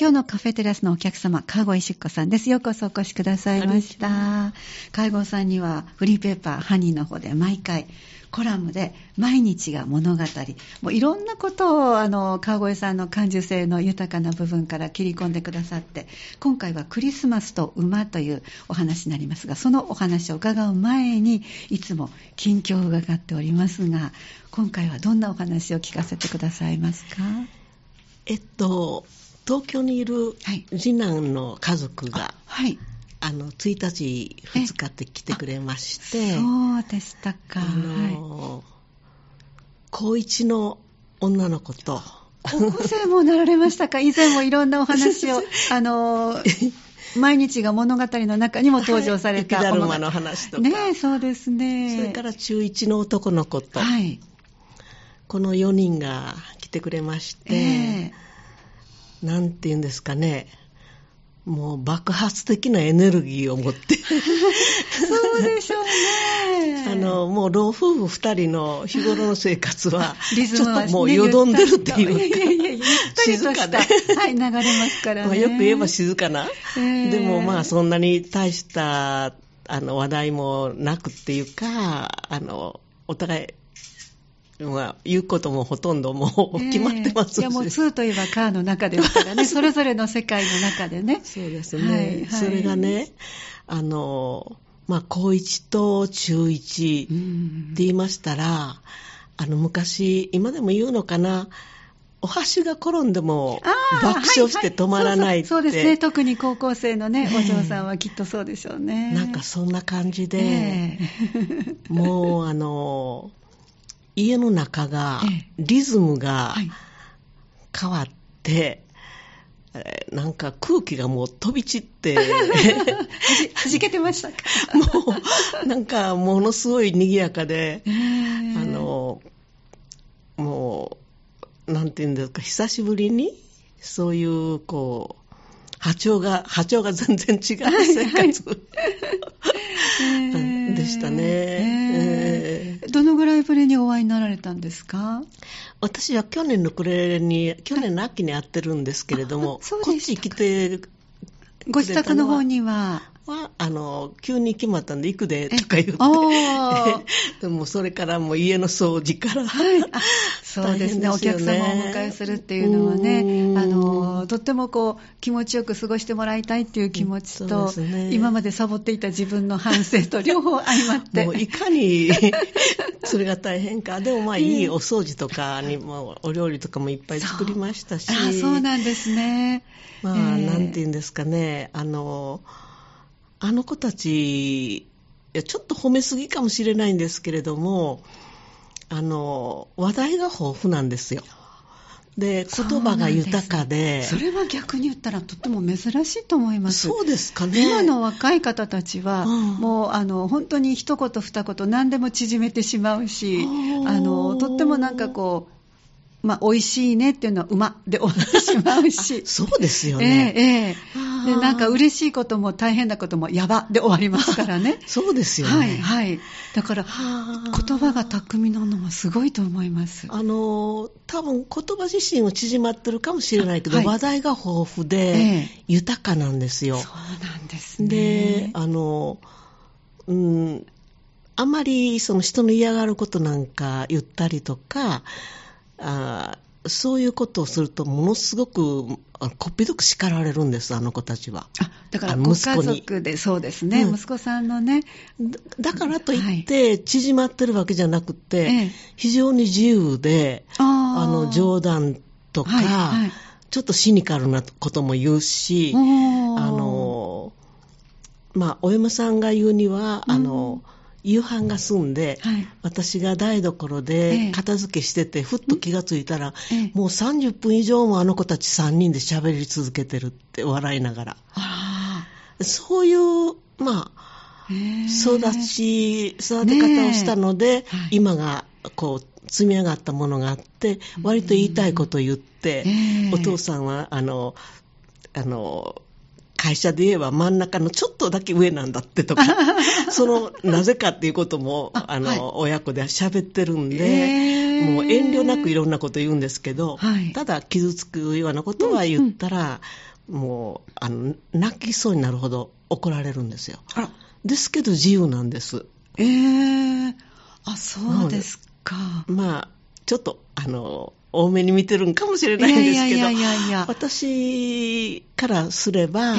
今日のカフェテラスのお客様、川越しっこさんです。ようこそお越しくださいました。川越さんにはフリーペーパー、ハニーの方で毎回、コラムで毎日が物語。もういろんなことを、あの、川越さんの感受性の豊かな部分から切り込んでくださって、今回はクリスマスと馬というお話になりますが、そのお話を伺う前に、いつも近況を伺っておりますが、今回はどんなお話を聞かせてくださいますか？えっと、東京にいるはい次男の家族が、はい。あの、1日、2日って来てくれまして、そうでしたか。あの、高一の女の子と、高校生もなられましたか？以前もいろんなお話を、あの、毎日が物語の中にも登場された。雪だるまの話とか、ねえ、そうですね。それから中一の男の子と、はい。この4人が来てくれまして、ええなんて言うんですかね、もう爆発的なエネルギーを持って、そうでしょうね。あの、もう老夫婦二人の日頃の生活は、ちょっともうよどんでるっていう。か、いやいやいや、静かで。はい、流れますからね。まあよく言えば静かな、ええ。でもまあそんなに大したあの話題もなくっていうか、あの、お互い、まあ、言うこともほとんどもう決まってますし、ええいやもう2といえばカーの中ですからね、それぞれの世界の中でね。そうですね、はいはい。それがね、あの、まあ、高1と中1ってうん言いましたら、あの、昔、今でも言うのかな、お箸が転んでも爆笑して止まらないって、そうですね。特に高校生のね、ええ。お嬢さんはきっとそうでしょうね。なんかそんな感じで、ええ。もう、あの、家の中がええ、リズムがはい。変わって、えーなんか空気がもう飛び散って、はじ、けてましたか？もう、なんか、ものすごい賑やかで、ええ。あの、もう、なんていうんですか、久しぶりに、そういう、こう、波長が、波長が全然違う生活、え えでしたね。どのぐらいぶりにお会いになられたんですか？私は去年の暮れに、去年の秋に会ってるんですけれども、こっち来てご自宅の方には。は、あの、急に決まったんで行くで、とか言って。でもそれからもう家の掃除から。はい、あ そうですねお客様をお迎えするっていうのはねうんあのとってもこう気持ちよく過ごしてもらいたいっていう気持ちと、ね今までサボっていた自分の反省と両方相まってもういかに それが大変か。でもまあいいお掃除とかにも、お料理とかもいっぱい作りましたし。あそうなんですねまあ、えーなんて言うんですかね。あの、あの子たち、いやちょっと褒めすぎかもしれないんですけれども、あの、話題が豊富なんですよ。で、言葉が豊かで、それは逆に言ったらとっても珍しいと思います。そうですかね。今の若い方たちは、うん。もうあの本当に一言二言何でも縮めてしまうしあのとってもなんかこうまあ、美味しいねっていうのはうまで終わってしまうし。そうですよえね。えええでなんか嬉しいことも大変なこともやばで終わりますからね。そうですよね。はいはい。だからはあ。言葉が巧みなのはすごいと思います。あの多分言葉自身は縮まってるかもしれないけど、はい。話題が豊富で、ええ。豊かなんですよ。そうなんですね。で、あの、うん、あんまりその人の嫌がることなんか言ったりとか、あそういうことをすると、ものすごくあこっぴどく叱られるんです、あの子たちは。あだからあご家族でそうですね、うん。息子さんのね。だだからといって、縮まってるわけじゃなくて、ええ。非常に自由で、あの冗談とか、はいはい。ちょっとシニカルなことも言うし、あの、まあ、お嫁さんが言うには、うん。あの、夕飯が済んで、はい。私が台所えでえ片付けしてて、ふっと気がついたら、ええ。もう30分以上もあの子たち3人で喋り続けてるって笑いながら。あそういう、まあ、育ち、育て方をしたので、はい。今が、こう、積み上がったものがあって、割と言いたいことを言って、ええ。お父さんは、あの、あの、会社で言えば真ん中のちょっとだけ上なんだってとか、その、なぜかっていうことも、あの、あはい親子で喋ってるんで、もう遠慮なくいろんなこと言うんですけど、はいただ傷つくようなことは言ったら、もう、あの、泣きそうになるほど怒られるんですよ。ですけど自由なんです。ええあ、そうですか。まあ、ちょっと、あの、多めに見てるんかもしれいないんですけど、やいやいやいやいや。私からすれば、え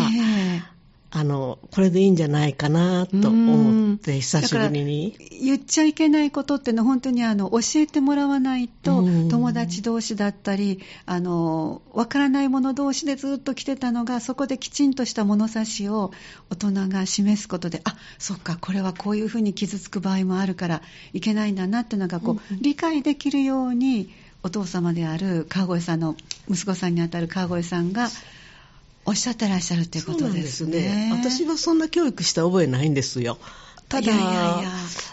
えあの、これでいいんじゃないかなと思って、久しぶりに。言っちゃいけないことってのは本当にあの教えてもらわないとうん友達同士だったりあのわからない者同士でずっと来てたのがそこできちんとした物差しを大人が示すことであそっかこれはこういうふうに傷つく場合もあるからいけないんだなっていうのがこう、理解できるようにお父様である川越さんの息子さんにあたる川越さんがおっしゃってらっしゃるということですね。そうなんですね。私はそんな教育した覚えないんですよ。ただ、いやいやいや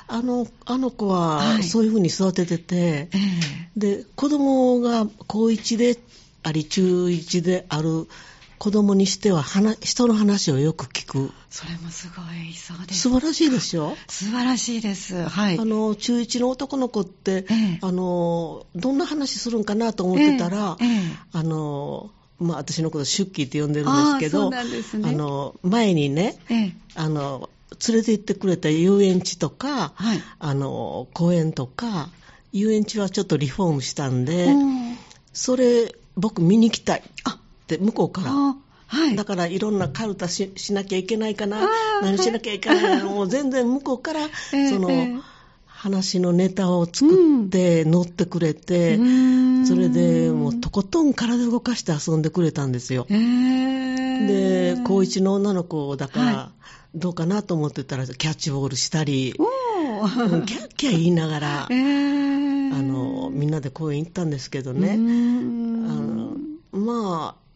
あの、あの子ははいそういうふうに育ててて、ええで、子供が高1であり、中1である子供にしては、話人の話をよく聞く。それもすごいそうです素晴らしいでしょ？素晴らしいです。はい。あの、中1の男の子って、ええあの、どんな話するんかなと思ってたら、えあの、まあ、私のことシュッキーって呼んでるんですけど、ねあの、前にね、ええあの、連れて行ってくれた遊園地とか、はい。あの、公園とか、遊園地はちょっとリフォームしたんで、うんそれ、僕見に行きたいあって、向こうから。あはい。だからいろんなカルタししなきゃいけないかな。何しなきゃいけないかな、もう全然向こうから、ええその、ええ話のネタを作って、乗ってくれて、うーん。それでもうとことん体動かして遊んでくれたんですよ。ええで、高一の女の子だから、はどうかなと思ってたら、キャッチボールしたり、キャッキャ言いながら、ええあの、みんなで公園行ったんですけどうね、ーあんのまあ、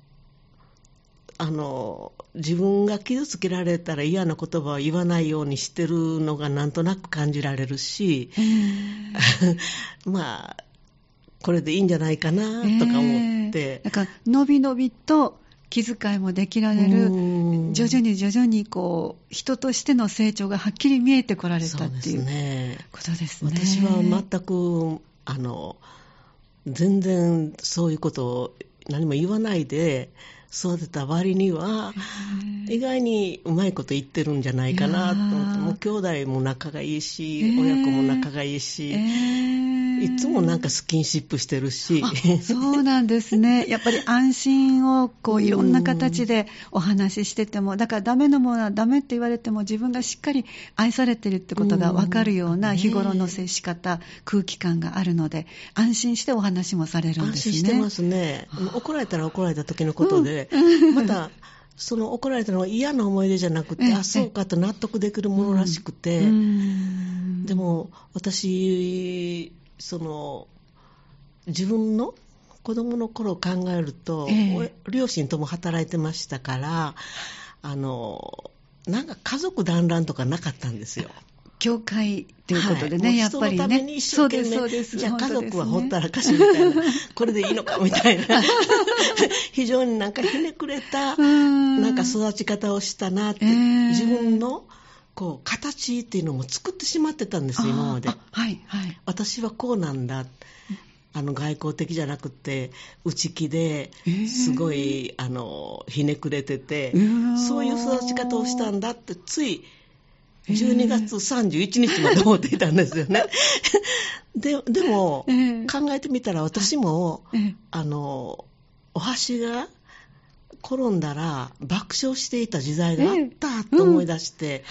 あの、自分が傷つけられたら嫌な言葉を言わないようにしてるのがなんとなく感じられるし、ええ まあ、これでいいんじゃないかなとか思ってええ、なんか、のびのびと気遣いもできられる、うん徐々に徐々にこう、人としての成長がはっきり見えてこられたっていうね。ことですね。私は全く、あの、全然そういうことを何も言わないで育てた割には、意外にうまいこと言ってるんじゃないかなと思って、もう兄弟も仲がいいし、えー。親子も仲がいいし、ええいつもなんかスキンシップしてるし、あそうなんですね。やっぱり安心をこういろんな形でお話ししてても、だからダメなものはダメって言われても自分がしっかり愛されてるってことが分かるようなうん。日頃の接し方、空気感があるので、安心してお話もされるん安ですね。心してますね。怒られたら怒られた時のことで、また、その怒られたのは嫌な思い出じゃなくて、ええ。あ、そうかと納得できるものらしくて、うん。でも私、その、自分の子供の頃を考えると、ええ。お両親とも働いてましたから、あの、なんか家族団らんとかなかったんですよ。教会ということでね、はい。やっぱりね。そうです、そうです。じゃあ家族はほったららかしみたいな、これでいいのかみたいな、非常になんかひねくれた、な なんか育ち方をしたなって、ええ。自分のこう形っていうのも作ってしまってたんですよ、今まで。はい、はい。私はこうなんだ。あの外交的じゃなくて内気でえーすごい、あのひねくれててそういう育ち方をしたんだってついえー12月31日まで思っていたんですよね。ででも、えー考えてみたら私も、ええあのお箸が転んだら爆笑していた時代があったと思い出して、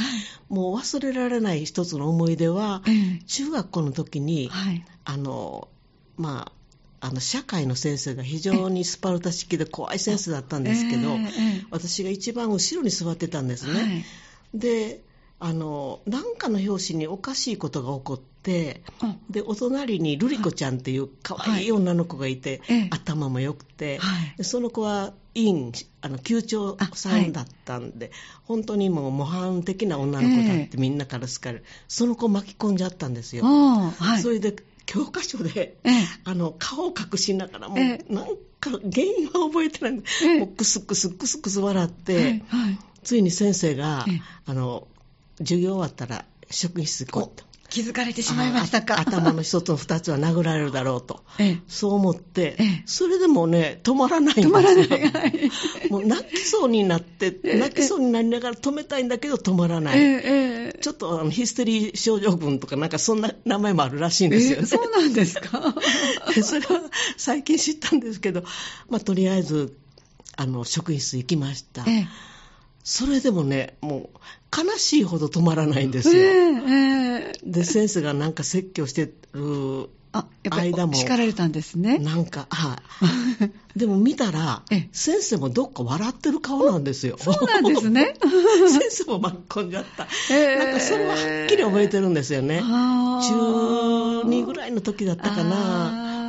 もう忘れられない一つの思い出は、ええ。中学校の時に、はい。あの、まあ、あの、社会の先生が非常にスパルタ式で怖い先生だったんですけど、私が一番後ろに座ってたんですね。えはい。で、あの、なんかの表紙におかしいことが起こって、あで、お隣にルリコちゃんっていう可愛い女の子がいて、ええ。頭も良くて、はい。でその子は院、あの、級長さんだったんで、本当にもう模範的な女の子だってみんなから好かれる。その子巻き込んじゃったんですよ。それで教科書で、ええ。あの顔を隠しながらもう、ええ。なんか原因は覚えてない、ええ。もうクスクスクスクス笑って、はいはい。ついに先生が、ええ。あの授業終わったら職員室行こうと。気づかれてしまいましたか。あ頭の一つの二つは殴られるだろうと。ええそう思って、ええそれでもね、止まらないんですよ。止まらない。は いもう泣きそうになって、ええ泣きそうになりながら止めたいんだけど止まらない。ちょっとあのヒステリー症状群とかなんかそんな名前もあるらしいんですよね。えそうなんですか？それは最近知ったんですけど、まあ、とりあえずあの職員室行きました、ええそれでもねもう悲しいほど止まらないんですえよ、えええで先生がなんか説教してるあ、やっ叱られたんですね。なんかはい でも見たらええ。先生もどっか笑ってる顔なんですよ。そうなんですね。先生も巻き込んじゃった、ええ。なんかそれははっきり覚えてるんですよね。中2ぐらいの時だったかな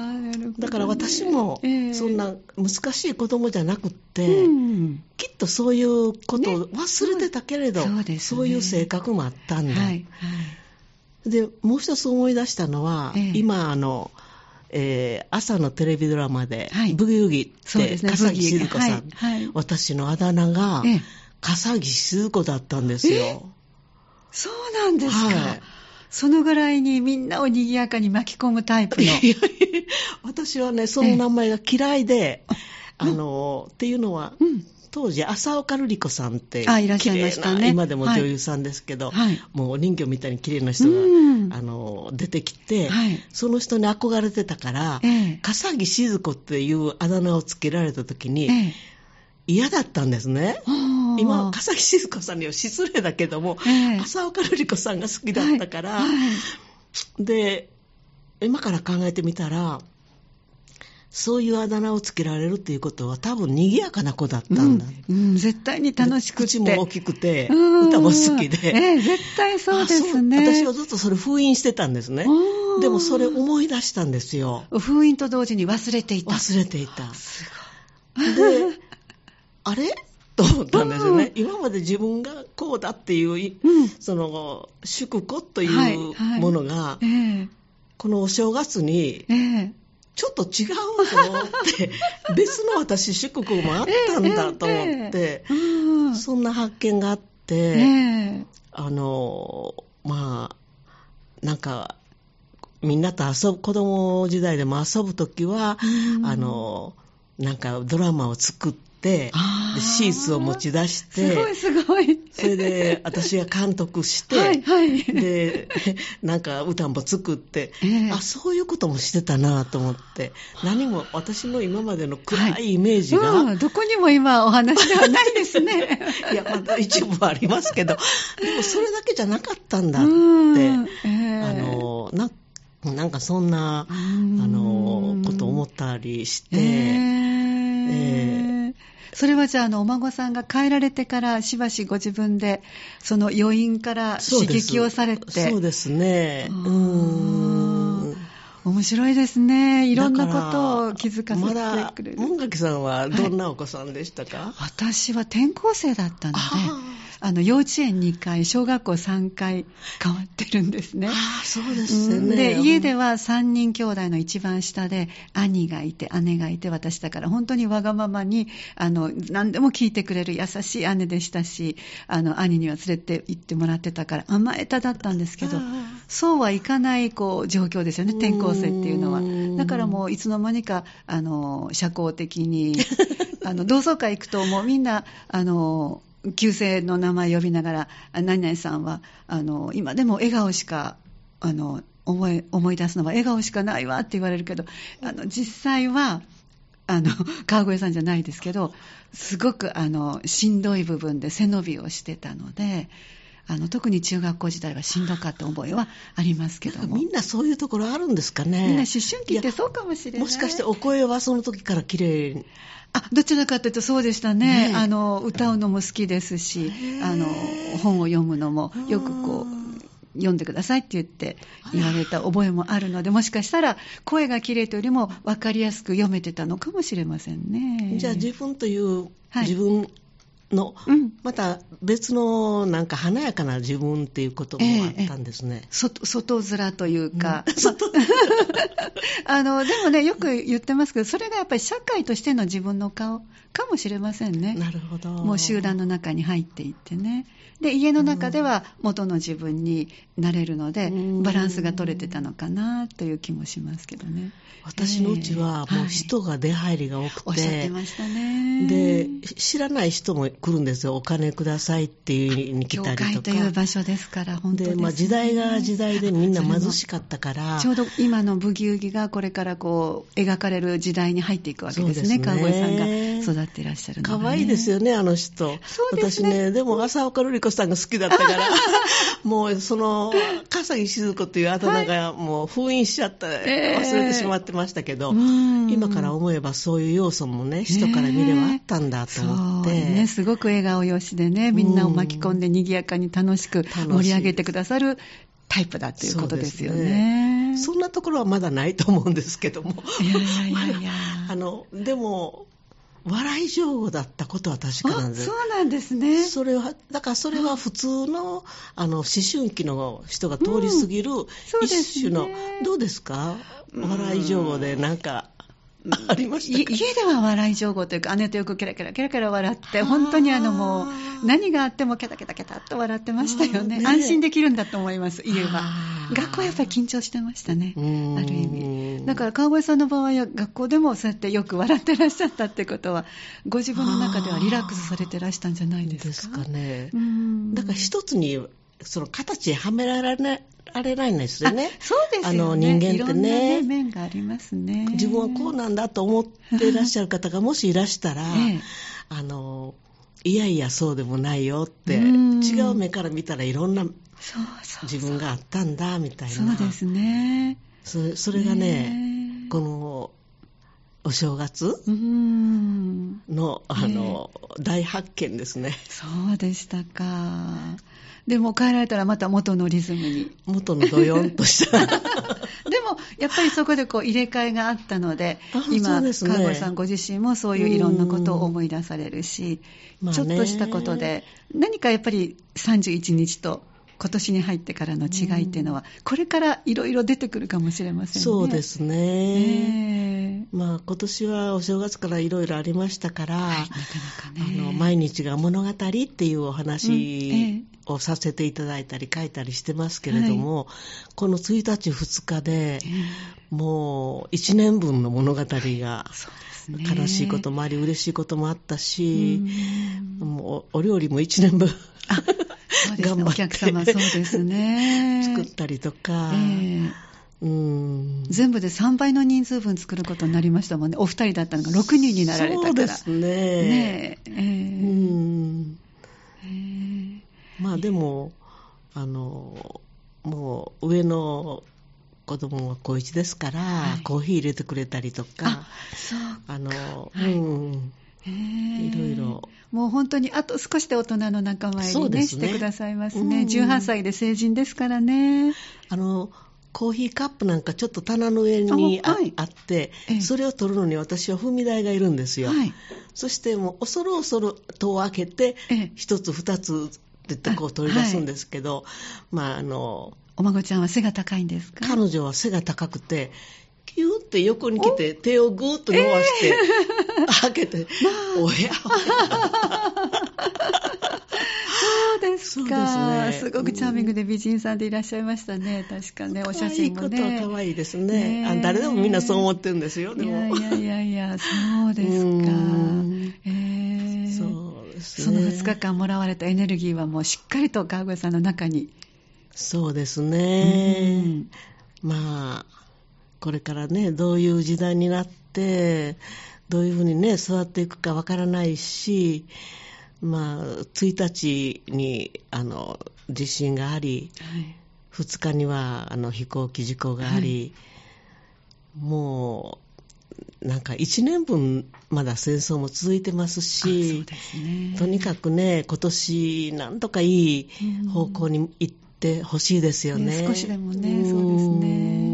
だから私もええ。そんな難しい子供じゃなくって、うん。きっとそういうことを忘れてたけれど、ね。そういう性格もあったんだ、でもう一つ思い出したのは、ええ。今あの、えー朝のテレビドラマで「はい。ブギウギ」って笠木静子さん、私のあだ名が、ええ。笠木静子だったんですよ。そうなんですか。はいそのぐらいにみんなを賑やかに巻き込むタイプの。私はね、その名前が嫌いで、あの、っていうのは、うん。当時、浅岡瑠璃子さんって、あいらっしゃいましたね。今でも女優さんですけど、はい。もうお人形みたいに綺麗な人が、うん。あの出てきて、はい。その人に憧れてたから、ええ。笠木静子っていうあだ名をつけられた時に、ええ。嫌だったんですね。今、笠木静子さんには失礼だけども、ええ浅岡瑠璃子さんが好きだったから、はいはいで、今から考えてみたら、そういうあだ名をつけられるっていうことは多分賑やかな子だったんだ。うんうん絶対に楽しくて。口も大きくて、うん歌も好きで。ええ絶対そうですね。私はずっとそれ封印してたんですね。でもそれ思い出したんですよ。封印と同時に忘れていた。忘れていた。すで、あれ？と思ったんですよね。うん。今まで自分がこうだっていう。うん。その、祝子といはいうはい。ものが、ええ。このお正月に、ええ。ちょっと違うと思って、別の私、祝福もあったんだと思って、うんそんな発見があって、ええ。あの、まあ、なんか、みんなと遊ぶ、子供時代でも遊ぶときは、うん。あの、なんかドラマを作って、でシーツを持ち出しすごいて、すごい。それで私が監督して、はいはい。で、なんか歌も作って、ええ。あ、そういうこともしてたなと思って、何も私の今までの暗いイメージが、うん、どこにも今お話ではないですね。いや、まだ一部はありますけど、でもそれだけじゃなかったんだって、うんええ。あの、ななんかそんな、あうん。の、ことを思ったりして、え。ええそれはじゃあ、あの、お孫さんが帰られてから、しばしご自分で、その余韻から刺激をされて。そうですね。うあーーん。面白いですね。いろんなことを気づかせまだてくれる。門垣さんはどんなお子さんでしたか、私は転校生だったので、ああの、幼稚園2回、小学校3回変わってるんですね。ああ、そうですよね。うんで、家では3人兄弟の一番下で、兄がいて、姉がいて、私だから、本当にわがままに、あの、何でも聞いてくれる優しい姉でしたし、あの、兄には連れて行ってもらってたから、甘えただったんですけどそうはいかない、こう、状況ですよね、転校生っていうのはう。んだからもう、いつの間にか、あの、社交的に、あの、同窓会行くと、もうみんな、あの、旧姓の名前呼びながら、あ何々さんは、あの、今でも笑顔しか、あの、思い、思い出すのは笑顔しかないわって言われるけど、あの、実際は、あの、川越さんじゃないですけど、すごく、あの、しんどい部分で背伸びをしてたので、あの、特に中学校時代はしんどかった覚えはありますけども。みんなそういうところあるんですかね。みんな思春期ってそうかもしれない。もしかしてお声はその時から綺麗に。あ、どちらかというとそうでしたね。ねえあの、歌うのも好きですし、あの、本を読むのもよくこう、読んでくださいって言って言われた覚えもあるので、もしかしたら声が綺麗というよりも分かりやすく読めてたのかもしれませんね。じゃあ自分という、はい自分の、うんまた別のなんか華やかな自分っていうこともあったんですね。外外面というか、ま あのでもね、よく言ってますけど、それがやっぱり社会としての自分の顔かもしれませんね。なるほど。もう集団の中に入っていってね。で、家の中では元の自分になれるので、うんバランスが取れてたのかなという気もしますけどね。私のうちはもうええ人が出入りが多くて、おっしゃってましたね。で、知らない人も来るんですよ。お金くださいって言いに来教たりとか。会という場所ですから、本当です、で、ね。まあ時代が時代でみんな貧しかったから、ちょうど今のブギウギがこれからこう描かれる時代に入っていくわけですね、そうですね川越さんが育っていらっしゃるのが、ね。可愛いですよね、あの人。ね私ね、でも浅岡瑠璃子さんが好きだったから、もうその、笠木静子というあだ名がもう封印しちゃった、ええ忘れてしまってましたけど、うん今から思えばそういう要素もね、人から見ればあったんだと思って。そうね、すごく笑顔よしでね、みんなを巻き込んで賑やかに楽しく盛り上げてくださるタイプだということですよね。そんなところはまだないと思うんですけども。いやいやいや あの、でも、笑い上手だったことは確かなんあです。そうなんですね。それは、だからそれは普通の、あの、思春期の人が通り過ぎる、そうですね。一種の、どうですか？笑い上手で、なんか、ありましいたか？家では笑い上手というか、姉とよくキャラキャラキャラキャラ笑って、本当にあのもう、何があってもキャタキャタキャタっと笑ってましたよね。ね。安心できるんだと思います、家は学校はやっぱり緊張してましたね。ある意味。だから川越さんの場合は学校でもそうやってよく笑ってらっしゃったってことは、ご自分の中ではリラックスされてらしたんじゃないですか？ですかねう。んだから一つに、その形にはめられない、られないんですよね。あそうですよね。あの人間ってねいろんなね、面がありますね。自分はこうなんだと思っていらっしゃる方がもしいらしたら、ええあの、いやいやそうでもないよって、うん違う目から見たらいろんなそうそう自分があったんだみたいな。そうですね。それそれがね、ねこの、お正月うん。の、あの、大発見ですね。そうでしたか。でも帰られたらまた元のリズムに。元のドヨンとした。でも、やっぱりそこでこう入れ替えがあったのであ、今、ですね川越さんご自身もそういういろんなことを思い出されるし、まあねちょっとしたことで、何かやっぱり31日と今年に入ってからの違いっていうのは、これからいろいろ出てくるかもしれませんね。そうですね。ねえまあ今年はお正月からいろいろありましたから、はい、なかなかね。あの毎日が物語っていうお話をさせていただいたり書いたりしてますけれども、この1日2日でええもう1年分の物語が。悲しいこともあり嬉しいこともあったし、うんもうお料理も1年分あそうですね。頑張ってお客様、そうですね。作ったりとか、ええうん全部で3倍の人数分作ることになりましたもんね。お二人だったのが6人になられたから。そうですね。ねえ。ええうんええまあでも、あの、もう上の子供は高1ですから、はいコーヒー入れてくれたりとあか、、そう。あの、はいうん、ええいろいろ。もう本当にあと少しで大人の仲間入りね、ねしてくださいますうんね。18歳で成人ですからね。あの、コーヒーカップなんかちょっと棚の上にあ,、あはいってええ、それを取るのに私は踏み台がいるんですよ。はい。そしてもう恐る恐る戸を開けてええ、一つ二つって言ってこう取り出すんですけど、まああの、お孫ちゃんは背が高いんですか？彼女は背が高くて、って横に来て、手をぐーっと伸ばして、開けて、おやそうですか。ですねごくチャーミングで美人さんでいらっしゃいましたね。確かね、お写真も可愛いことはね。可愛いですねね。えあ誰でもみんなそう思ってるんですよ、でも。いやいやいやそうですかうん。えーそうですね。その2日間もらわれたエネルギーはもうしっかりと川越さんの中に。そうですうねん。まあ、これからね、どういう時代になって、どういうふうにね、育っていくかわからないし、まあ、1日に、あの、地震があり、はい。2日には、あの、飛行機事故があり、もう、なんか1年分まだ戦争も続いてますし、ね。とにかくね、今年なんとかいい方向に行ってほしいですよね。ね少しでもねそうですね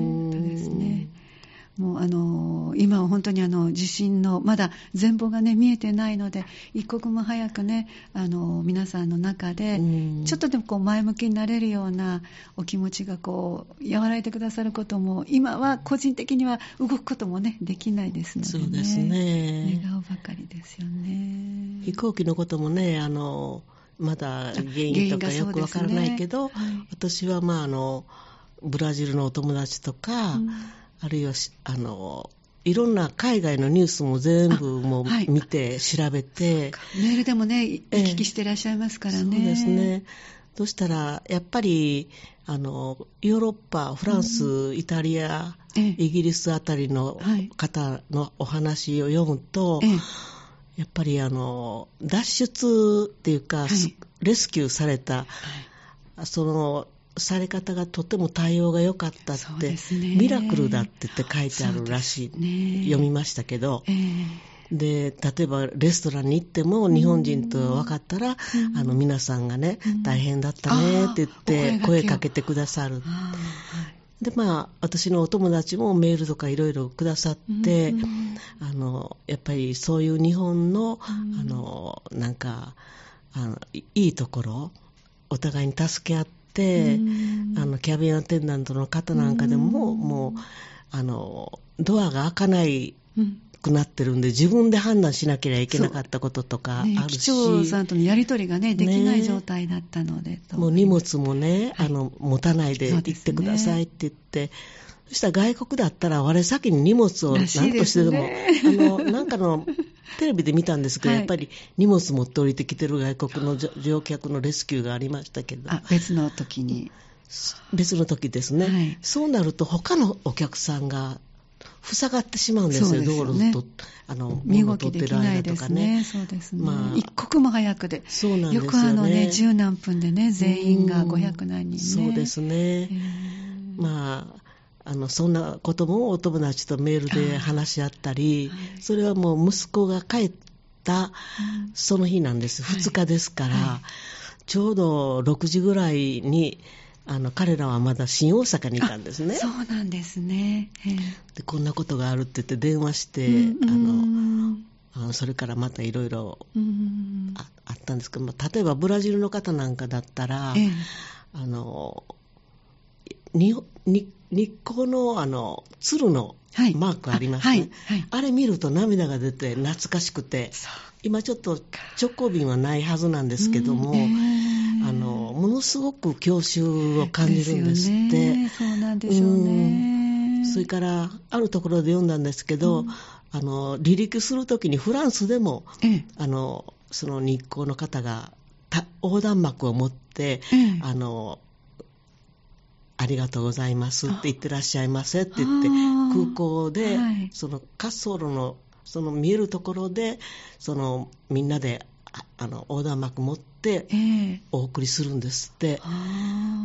もうあの今は本当にあの地震のまだ全貌がね見えてないので一刻も早くねあの皆さんの中でうん。ちょっとでもこう前向きになれるようなお気持ちがこう和らいでくださることも今は個人的には動くこともねできないですのでね。そうですね。願うばかりですよね。飛行機のこともね、あの、まだ原因とかよくわからないけど、ね。はい。私はまああの、ブラジルのお友達とか、うんあるいはしあの、いろんな海外のニュースも全部も見て、調べて、メールでもね行え。えき来していらっしゃいますからね、そうですね。そしたら、やっぱり、あの、ヨーロッパ、フランス、イタリア、ええ。イギリスあたりのはい。方のお話を読むと、ええ。やっぱりあの、脱出っていうか、はい。すレスキューされた、その、され方がとても対応が良かったって、ね。ミラクルだって言って書いてあるらしい、ね。読みましたけど、ええ。で例えばレストランに行っても日本人と分かったら、うん。あの皆さんがね、うん。大変だったねって言って声かけてくださる。でまあ私のお友達もメールとかいろいろくださって、うんうんあのやっぱりそういう日本の,、うん。あのなんかあのいいいところお互いに助け合って、うんあのキャビンアテンダントの方なんかでも、うん。もうあのドアが開かないうんくなってるんで自分で判断しなければいけなかったこととかあねるし、機長さんとのやり取りがねできないね状態だったので、ともう荷物もね、はい。あの持たないで行ってくださいって言って、そしたら外国だったら我先に荷物をら何としてでも、ねあのなんかのテレビで見たんですけど、はいやっぱり荷物持って降りてきてる外国の乗乗客のレスキューがありましたけど、あ別の時に別の時ですね、はいそうなると他のお客さんが塞がってしまうんですよ、道路とあの身動物を取ってるきできない間とかですね。ね。そうですね。まあ一刻も早くで。そうなんですよね。よくあのね、十何分でね、全員がうん500何人ね。そうですえね。ーまあ、あのそんなこともお友達とメールで話し合ったり、はい。それはもう息子が帰ったその日なんです、はい。2日ですから、はちょうど6時ぐらいにあの彼らはまだ新大阪にいたんですね。そうなんですね。え。ーでこんなことがあるって言って電話して、うんあのそれからまたいろいろうんああったんですけど、まあ例えばブラジルの方なんかだったら、ええ。あのにに日光のあの鶴のはい。マークありますね、はい。はい。あれ見ると涙が出て懐かしくて今ちょっと直行便はないはずなんですけども、うんええあのものすごく郷愁を感じるんですって。よね。そうなんでしょうね。それからあるところで読んだんですけど、うん。あの離陸するときにフランスでもええ。あのその日光の方がた横断幕を持って、ええ。あのありがとうございますって言ってらっしゃいませって言って空港で、はい。その滑走路のその見えるところでそのみんなでああの横断幕持ってええ。お送りするんですって。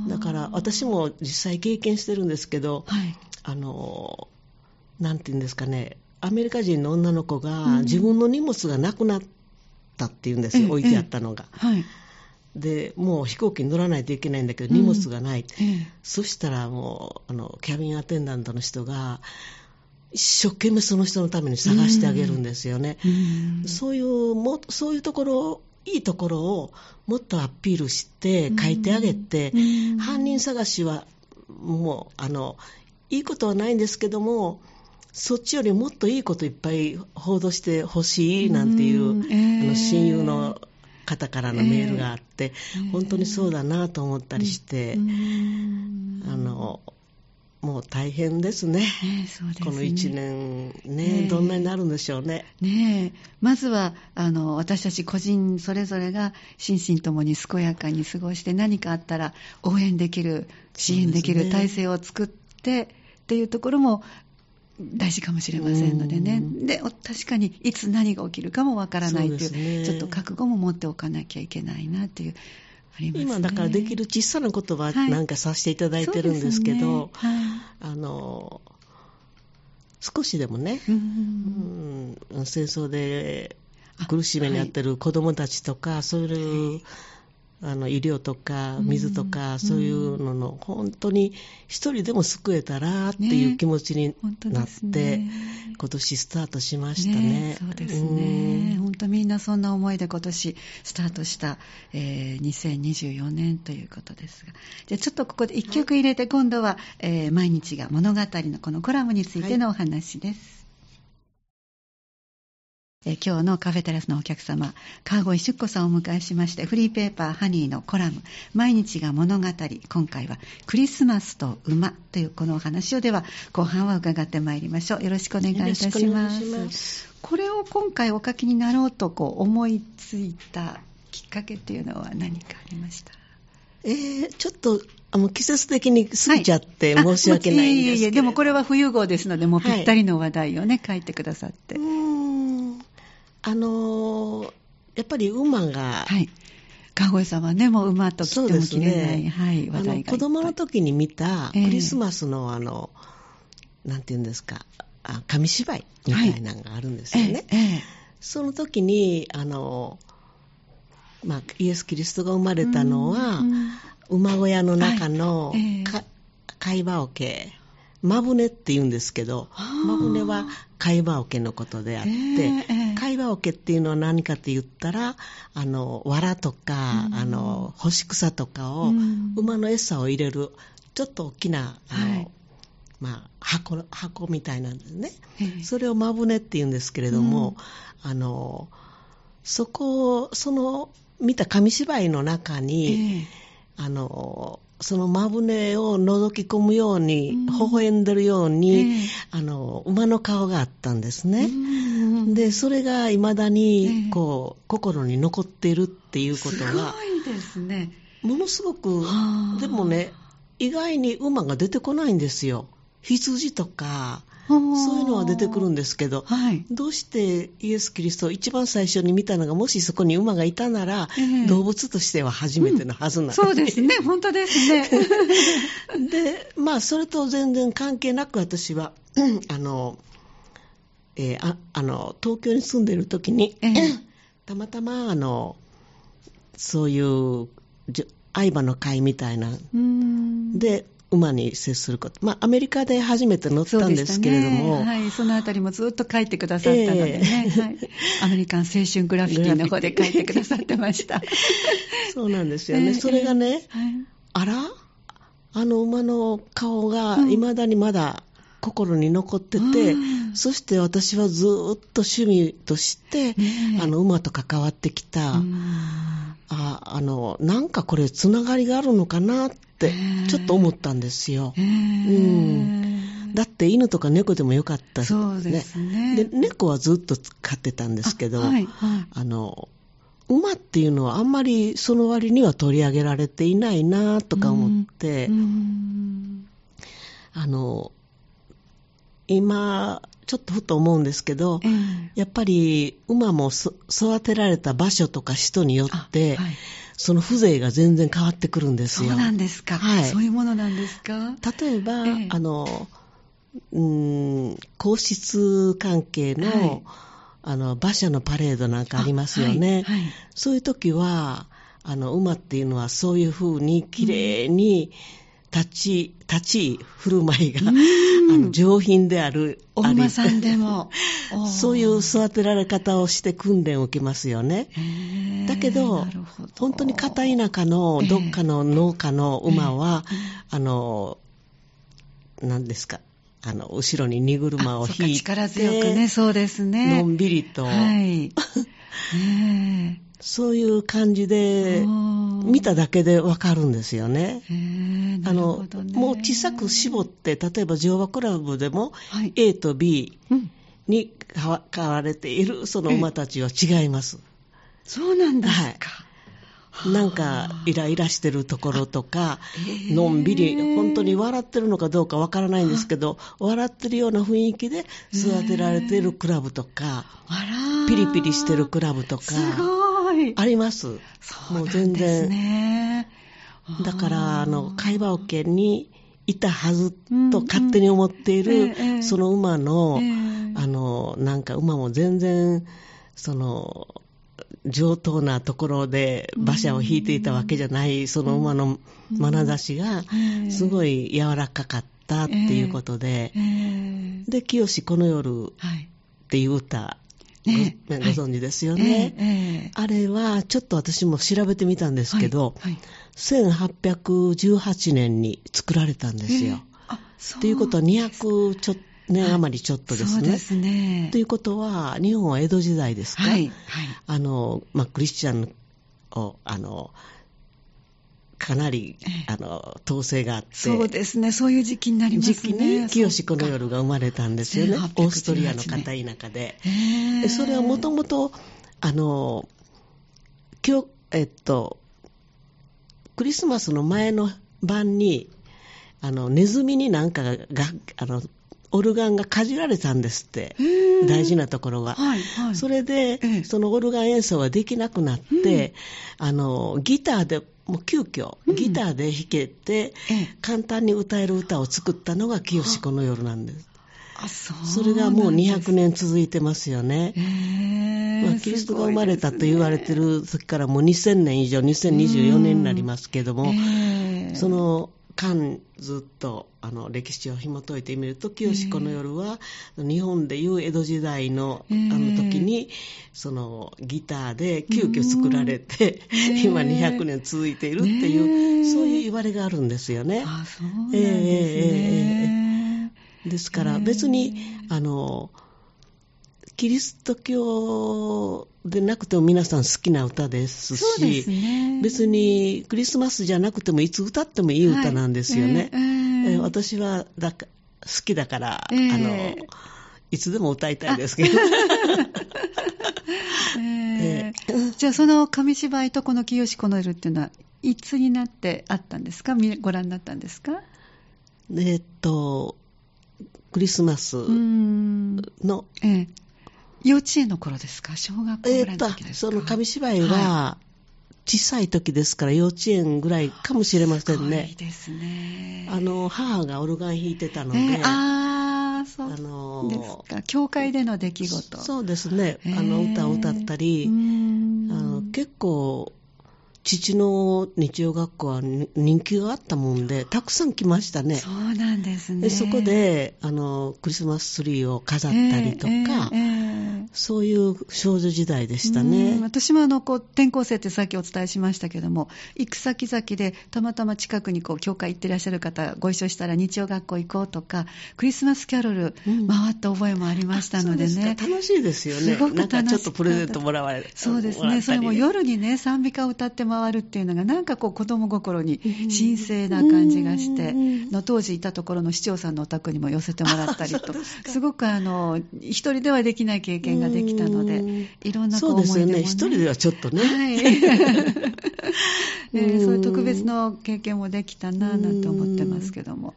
だから私も実際経験してるんですけどはい。あのなんて言うんですかねアメリカ人の女の子うん。が自分の荷物がなくなったっていうんですよ、ええ。置いてあったのが、はいでもう飛行機に乗らないといけないんだけどうん。荷物がない、ええ。そしたらもうあのキャビンアテンダントの人が一生懸命その人のために探してあげるんですよね、うん。そういうもそういうところいいところをもっとアピールして書いてあげて、うん。犯人探しはもうあのいいことはないんですけどもそっちよりもっといいこといっぱい報道してほしいなんていう、あの親友の方からのメールがあって、ええ。本当にそうだなと思ったりして、うん。あのもう大変ですね。ねえそうですね。この1年ねどんなになるんでしょうね。ねえ。まずはあの私たち個人それぞれが心身ともに健やかに過ごして何かあったら応援できる支援できる体制を作ってっていうところも大事かもしれませんのでね。うん。でお確かにいつ何が起きるかもわからないというね。ちょっと覚悟も持っておかなきゃいけないなっていうね。今だからできる小さなことははい。なんかさせていただいてるんですけど、そうですね。あの少しでもね、はいうんうん。戦争で苦しめにあってる子どもたちとかそういうあの医療とかうん水とか、そういうのの本当に一人でも救えたらっていう気持ちになって、ね。今年スタートしましたね。そうですね。うん本当みんなそんな思いで今年スタートした、えー2024年ということですが。じゃあちょっとここで一曲入れて、今度は、えー毎日が物語のこのコラムについてのお話です。えー今日のカフェテラスのお客様、川越出子さんをお迎えしまして、フリーペーパーハニーのコラム、毎日が物語、今回はクリスマスと馬というこのお話をでは、後半は伺ってまいりましょう。よろしくお願いいたします。これを今回お書きになろうとこう思いついたきっかけっていうのは何かありました？えーちょっとあの季節的に過ぎちゃってあ申し訳ないん いえいえいえ、でもこれは冬号ですので、もうぴったりの話題をね、書いてくださって。あのーやっぱり馬が、はい。川越さんはね、もう馬と切っても切れない、はい、話題が。子供の時に見たクえ。えリスマスのあの、なんていうんですかあ紙芝居みたいなのがあるんですよね、ええええ。その時にあの、まあ、イエス・キリストが生まれたのは、うん。馬小屋の中のはい。ええ。か貝羽桶マブネって言うんですけどはあマブネは貝羽桶のことであって、ええええ貝羽桶っていうのは何かって言ったらあの藁とか、うん。あの干し草とかを、うん。馬の餌を入れるちょっと大きなあの、はい。まあ、箱箱みたいなんですね、ええ。それをマブネって言うんですけれども、あのそこをその見た紙芝居の中に、ええ。あのそのマブネを覗き込むように、うん。微笑んでるように、ええ。あの馬の顔があったんですね。うんでそれがいまだええ。にこう、心に残っているっていうことすがごいですね。ものすごくはあ。でもね意外に馬が出てこないんですよ。羊とかそういうのは出てくるんですけどはい。どうしてイエス・キリストを一番最初に見たのがもしそこに馬がいたなら、ええ。動物としては初めてのはずなんです、そうですね、本当ですね。でまあそれと全然関係なく私はうんあの、えーああの東京に住んでいる時に、ええ。たまたまあのそういう愛馬の会みたいなうん。で馬に接すること、まあ、アメリカで初めて乗ったんですけれども、そね。はい、そのあたりもずっと書いてくださったのでね、ええ。はい、アメリカン青春グラフィティの方で書いてくださってました。そうなんですよね、ええそれがね、はい。あら？あの馬の顔がうん。いまだにまだ心に残ってて、うん。そして私はずっと趣味として、ねえ。あの馬と関わってきた、うん。ああのなんかこれつながりがあるのかなってええ。ちょっと思ったんですよ。え。え。うん。だって犬とか猫でもよかった。しそうですね。で猫はずっと飼ってたんですけど、あはいはい。あの馬っていうのはあんまりその割には取り上げられていないなとか思って、うん。あの今ちょっとふと思うんですけど、ええ。やっぱり馬もそ育てられた場所とか人によって、あはい。その風情が全然変わってくるんですよ。そうなんですか、はい。そういうものなんですか？例えば、ええ。あのうーん皇室関係の,、はい。あの馬車のパレードなんかありますよね。はいはい。そういう時はあの馬っていうのはそういうふうに綺麗に立ち、立ち振る舞いが、うん。あの上品であるお馬さんでも。そういう育てられ方をして訓練を受けますよね。だけど本当に片田舎のどっかの農家の馬は、ええ。あの、何ですか、あの、後ろに荷車を引いて、力強くね、そうですね。のんびりと、はい。ね そういう感じえで、見ただけでわかるんですよね。あのもう小さく絞って、例えば乗馬クラブでもはい。A と B うん。に飼われているその馬たちは違います。そうなんですか。なんかイライラしてるところとかのんびり、本当に笑ってるのかどうかわからないんですけど、笑ってるような雰囲気で育てられているクラブとか、ピリピリしてるクラブとか、い。あります。そうもうなんです全然。ね。だから、あの、会話桶にいたはずうんと勝手に思っていえる、えその馬の、ええあの、なんか馬も全然、その、上等なところで馬車を引いていたわけじゃない、その馬の眼差しが、すごい柔らかかったっていうことで、えーで、清この夜っはい。ていう歌、ねごご存知ですよえね。えええあれは、ちょっと私も調べてみたんですけど、はいはい1818年に作られたんですよ。あ、そうということは200ちょ年余りちょっとですね。そうですね。ということは、日本は江戸時代ですか、はい。はい。あの、まあ、クリスチャンを、あの、かなりええ、あの、統制があって、そうですね。そういう時期になります時ね。期に清子の夜が生まれたんですよね。1818オーストリアの片田舎で。それはもともと、あの、今日、えっと、クリスマスの前の晩に、あの、ネズミになんかが、があの、オルガンがかじられたんですって。大事なところが。はい、はい。それで、ええそのオルガン演奏ができなくなって、あの、ギターで、もう急遽、うんギターで弾けて、ええ簡単に歌える歌を作ったのが清子の夜なんです。あ、そう。それがもう200。年続いてますよね。まあ、キリストが生まれたと言われてる時からもう2000年以上、2024年になりますけども、そ、の間ずっとあの歴史を紐解いてみると、清子の夜は日本でいう江戸時代のあえー。の時に、そのギターで急遽作られて、今200年続いているっていう、ねそういう言われがあるんですよね。あ、そうなんですええ。ですから別に、あの、キリスト教でなくても皆さん好きな歌ですそうですし、ね。別にクリスマスじゃなくてもいつ歌ってもいい歌なんですよね。はいえええー私はだか好きだから、ええあの、いつでも歌いたいですけど。ええじゃあその紙芝居とこの清子の夜っていうのはいつになってあったんですか？みご覧になったんですか？えっと、クリスマス。の、ええ幼稚園の頃ですか？小学校ぐらいえっとの時ですか？その紙芝居は、小さい時ですから幼稚園ぐらいかもしれませんすごいね。ですね。あの、母がオルガン弾いてたので、ええああ、そうあのですか。教会での出来事。そうですね、ええあの歌を歌ったり、あの結構、父の日曜学校はに人気があったもんで、たくさん来ましたね。そうなんですね。でそこであのクリスマスツリーを飾ったりとか、ええええそういう少女時代でしたうんね。私もあのこう転校生ってさっきお伝えしましたけども、行く先々でたまたま近くにこう教会行ってらっしゃる方、ご一緒したら日曜学校行こうとか、クリスマスキャロルうん回った覚えもありましたのでねそうす。か楽しいですよね。すごく楽しかったなんかちょっとプレゼントもらわれそうですね、それも夜にね、賛美歌を歌って回るっていうのが、なんかこう、子供心に神聖な感じがしてうん、の当時いたところの市長さんのお宅にも寄せてもらったりそとすか、すごくあの一人ではできない経験ができたので、いろんなこうそうですよね。思い出も一人ではちょっとね。はい。えーそういう特別の経験もできたななんて思ってますけども。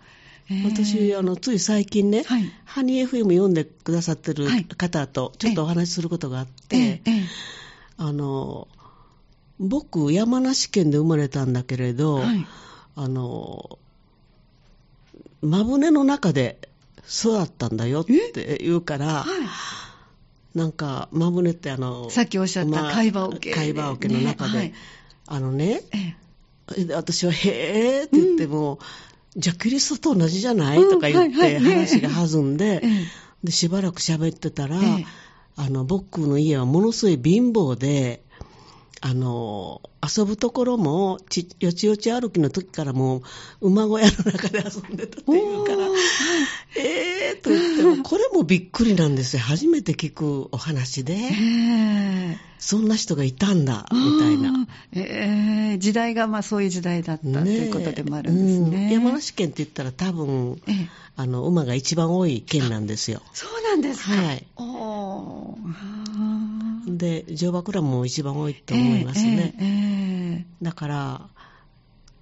えー。私、あの、つい最近ね、はい。ハニー FM 読んでくださってるはい。方とちょっとお話しすることがあって、ええええ。あの、僕、山梨県で生まれたんだけれど、はい。あの、真船の中で育ったんだよって言うから、はい。なんか、真船ってあの、さっきおっしゃったまあ貝羽桶貝羽桶の中で、ねはい。あのね、ええ。で私は、へーって言っても、じゃあキリストと同じじゃない、うんとか言って、話が弾んで、ええ。で、しばらく喋ってたら、ええ。あの、僕の家はものすごい貧乏で、あの、遊ぶところも、ち、よちよち歩きの時からもう、馬小屋の中で遊んでたっていうからおー、えーと言っても、これもびっくりなんですよ。初めて聞くお話で、ええそんな人がいたんだ、みたいな。ええ時代がまあそういう時代だった、ということでもあるんですね。うん山梨県って言ったら多分、ええあの、馬が一番多い県なんですよ。そうなんですか。はい。おーで、乗馬クラブも一番多いと思いますね。ええええだから、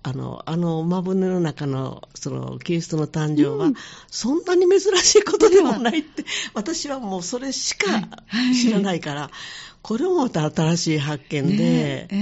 あの、あの、馬船の中の、その、キリストの誕生は、うん。そんなに珍しいことでもないって、私はもうそれしはいかはい。知らないから、これもまた新しい発見で、ねえ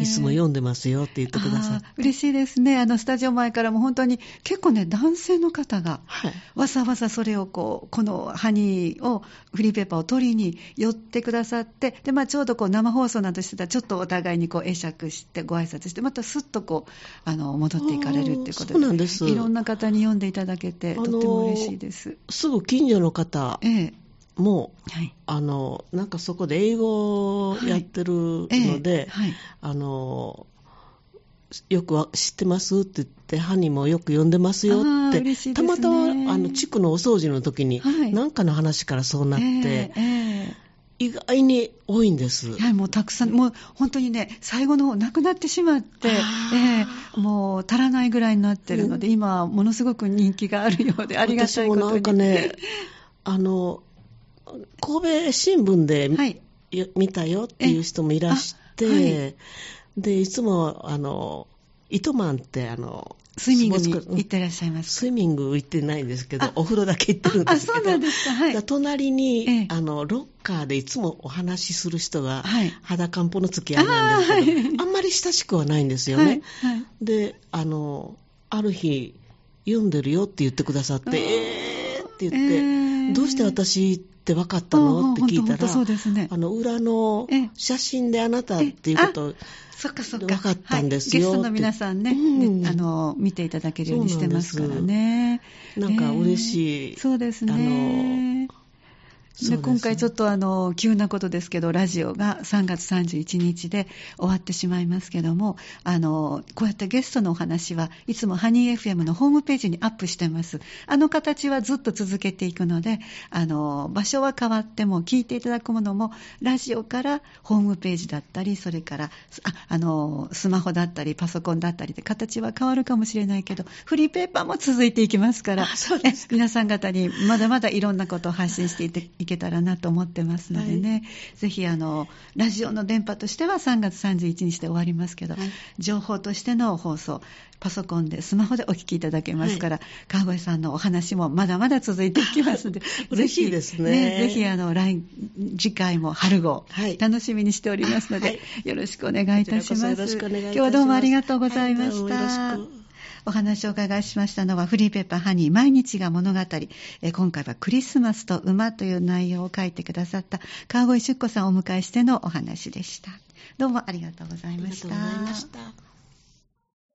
えいつも読んでますよって言ってくださって。あー嬉しいですね。あの、スタジオ前からも本当に結構ね、男性の方が、はい。わざわざそれをこう、このハニーを、フリーペーパーを取りに寄ってくださって、で、まあちょうどこう生放送などしてたら、ちょっとお互いにこう会釈して、ご挨拶して、またすっとこう、あの、戻っていかれるっていうことあーそうなんですいろんな方に読んでいただけて、あのーとっても嬉しいです。すぐ近所の方ええ。も、はい。あの、なんかそこで英語をやってるので、ええはい。あの、よくわ知ってますって言って、ハニーもよく読んでますよって、ねたまたまあの地区のお掃除の時に、はいなんかの話からそうなって、えええ意外に多いんです。えはい、もうたくさん、もう本当にね、最後の方なくなってしまって、ええもう足らないぐらいになってるので、今はものすごく人気があるようで、ありがたいことに。私もなんかね、あの、神戸新聞で、はい。よ見たよっていう人もいらして、はいで、いつも、あの、糸満って、あの、スイミング行ってらっしゃいますスイミング行ってないんですけどあ、お風呂だけ行ってるんあ、ですけど。そうなんですか。隣に、ええあの、ロッカーでいつもお話しする人が、はい裸んぽの付き合いなんですけど、あーはいあんまり親しくはないんですよはいね。。はい。で、あの、ある日、読んでるよって言ってくださって、えーって言って、えーどうして私って分かったの？って聞いたら、本当そうですね。あの、裏のええ写真であなたっていうことを、そっかそっか。分かったんですよはいゲストの皆さんね、うんねあの、見ていただけるようにしてますからね。なんか嬉しい。そうですね。でそうです今回ちょっとあの急なことですけど、ラジオが3月31日で終わってしまいますけども、あのこうやってゲストのお話はいつもハニー FM のホームページにアップしてます。あの形はずっと続けていくので、あの場所は変わっても聞いていただくものもラジオからホームページだったり、それからああのスマホだったりパソコンだったりで形は変わるかもしれないけど、フリーペーパーも続いていきますから、皆さん方にまだまだいろんなことを発信していていけたらなと思ってますのでね、ぜひあのラジオの電波としては3月31日で終わりますけど、はい。情報としての放送パソコンでスマホでお聞きいただけますから、川越さんのお話もまだまだ続いていきますので 嬉しいですね。ぜひぜひあの来次回も春号、はい。楽しみにしておりますので、はい。よろしくお願いいたします。こちらこそよろしくお願いいたします。今日はどうもありがとうございました、お話をお伺いしましたのはフリーペーパーハニー毎日が物語。え今回はクリスマスと馬という内容を書いてくださった川越出子さんをお迎えしてのお話でした。どうもありがとうございました。がとうございました。